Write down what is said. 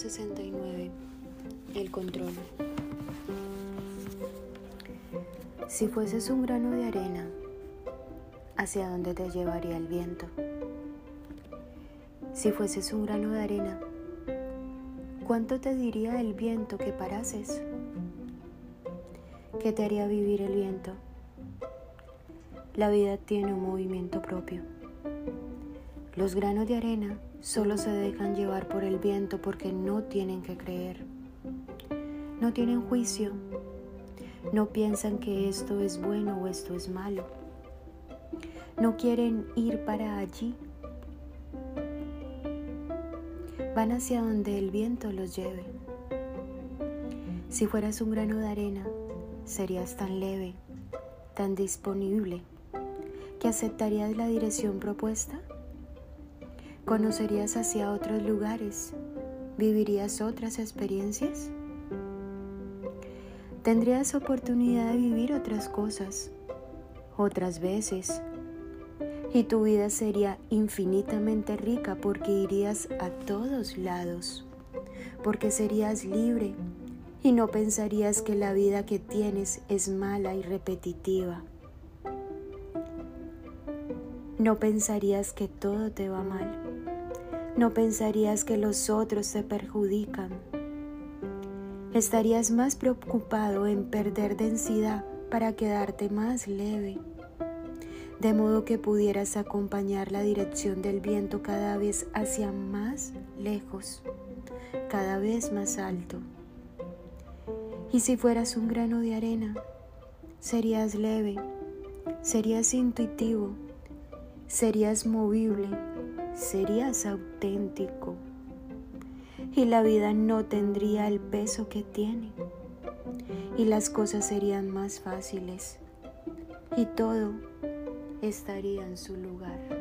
169. El control. Si fueses un grano de arena, ¿hacia dónde te llevaría el viento? Si fueses un grano de arena, ¿cuánto te diría el viento que parases? ¿Qué te haría vivir el viento? La vida tiene un movimiento propio. Los granos de arena solo se dejan llevar por el viento porque no tienen que creer. No tienen juicio. No piensan que esto es bueno o esto es malo. No quieren ir para allí. Van hacia donde el viento los lleve. Si fueras un grano de arena, serías tan leve, tan disponible, que aceptarías la dirección propuesta ¿Conocerías hacia otros lugares? ¿Vivirías otras experiencias? ¿Tendrías oportunidad de vivir otras cosas, otras veces? Y tu vida sería infinitamente rica porque irías a todos lados, porque serías libre y no pensarías que la vida que tienes es mala y repetitiva. No pensarías que todo te va mal. No pensarías que los otros te perjudican. Estarías más preocupado en perder densidad para quedarte más leve, de modo que pudieras acompañar la dirección del viento cada vez hacia más lejos, cada vez más alto. Y si fueras un grano de arena, serías leve, serías intuitivo, serías movible, serías auténtico y la vida no tendría el peso que tiene y las cosas serían más fáciles y todo estaría en su lugar.